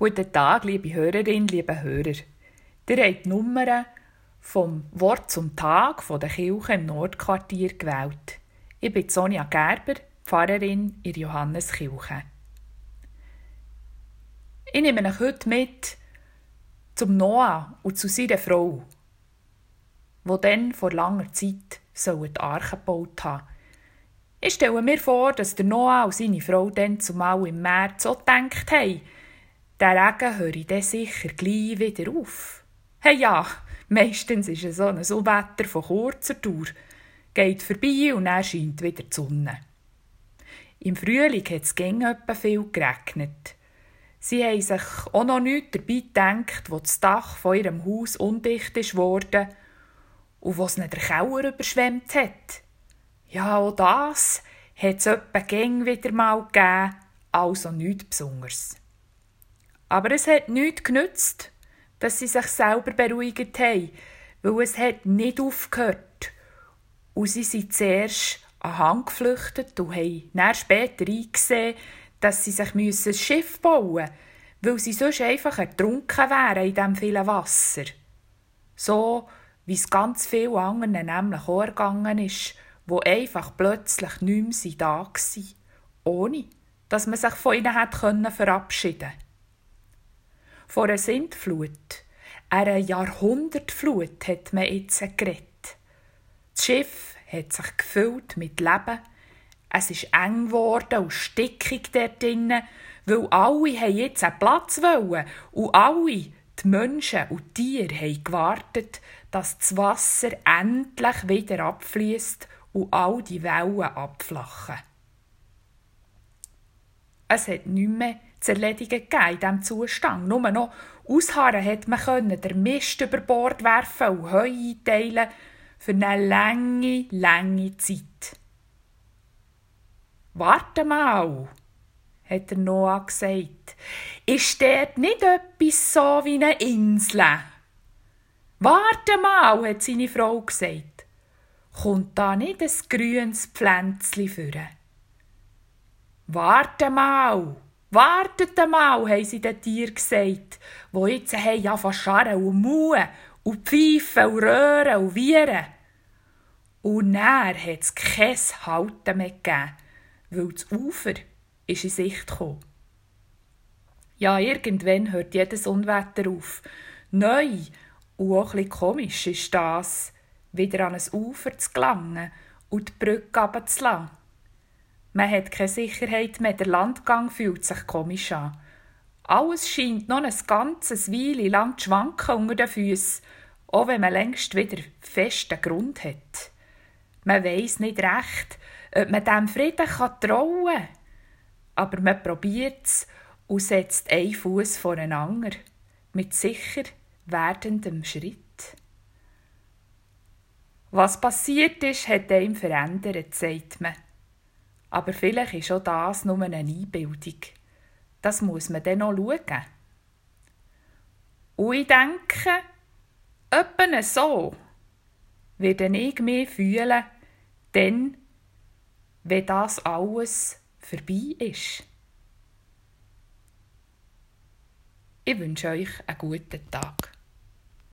Guten Tag, liebe Hörerinnen, liebe Hörer. Ihr habt die Nummern vom Wort zum Tag von der Kirche im Nordquartier gewählt. Ich bin Sonja Gerber, Pfarrerin in Johanneskirche. Ich nehme euch heute mit zum Noah und zu seiner Frau, wo dann vor langer Zeit die Arche gebaut haben. Ich stelle mir vor, dass der Noah und seine Frau dann zumal im März so gedacht haben, der Regen höre dann sicher gleich wieder auf. Hey ja, meistens ist es so ein Wetter von kurzer Dauer, geht vorbei und dann scheint wieder die Sonne. Im Frühling hat es etwa viel geregnet. Sie haben sich auch noch nichts dabei gedacht, wo das Dach von ihrem Haus undicht ist worden und wo es nicht der Keller überschwemmt hat. Ja, auch das hat es etwa wieder mal gegeben, also nichts Besonderes. Aber es hat nichts genützt, dass sie sich selber beruhigt haben, weil es hat nicht aufgehört. Und sie sind zuerst an Hang geflüchtet und haben dann später eingesehen, dass sie sich ein Schiff bauen müssen, weil sie sonst einfach ertrunken wären in diesem vielen Wasser. So, wie es ganz vielen anderen nämlich auch ergangen ist, wo einfach plötzlich nicht mehr da waren, ohne dass man sich von ihnen hat verabschieden konnte vor einer Sintflut, einer Jahrhundertflut hat man jetzt geredet. Das Schiff hat sich gefüllt mit Leben. Es ist eng geworden und stickig dort drinnen, weil alle haben jetzt einen Platz wollen und alle, die Menschen und die Tiere, haben gewartet, dass das Wasser endlich wieder abfließt und all die Wellen abflachen. Es hat nicht mehr zu erledigen gegeben in diesem Zustand. Nur noch ausharren hat man können, den Mist über Bord werfen und Heu einteilen für eine lange, lange Zeit. Warte mal, hat der Noah gesagt. Ist dort nicht etwas so wie eine Insel? Warte mal, hat seine Frau gesagt. Kommt da nicht ein grünes Pflänzchen führen? Warte mal, Wartet einmal, haben sie den Tieren gesagt, wo jetzt haben ja scharren und muhen und pfeifen und röhren und wieren. Und dann hat es kein Halten mehr gegeben, weil das Ufer ist in Sicht gekommen. Ja, irgendwann hört jedes Unwetter auf. Neu und auch ein komisch ist das, wieder an ein Ufer zu gelangen und die Brücke runterzulassen. Man hat keine Sicherheit mehr, der Landgang fühlt sich komisch an. Alles scheint noch ein ganzes Weile lang zu schwanken unter den Füßen, auch wenn man längst wieder festen Grund hat. Man weiß nicht recht, ob man dem Frieden trauen kann. Aber man probiert es und setzt einen Fuß vor den anderen, mit sicher werdendem Schritt. Was passiert ist, hat ihn verändert, sagt man. Aber vielleicht ist auch das nur eine Einbildung. Das muss man dann noch schauen. Und ich denke, etwa so werde ich mich fühlen, denn wenn das alles vorbei ist. Ich wünsche euch einen guten Tag.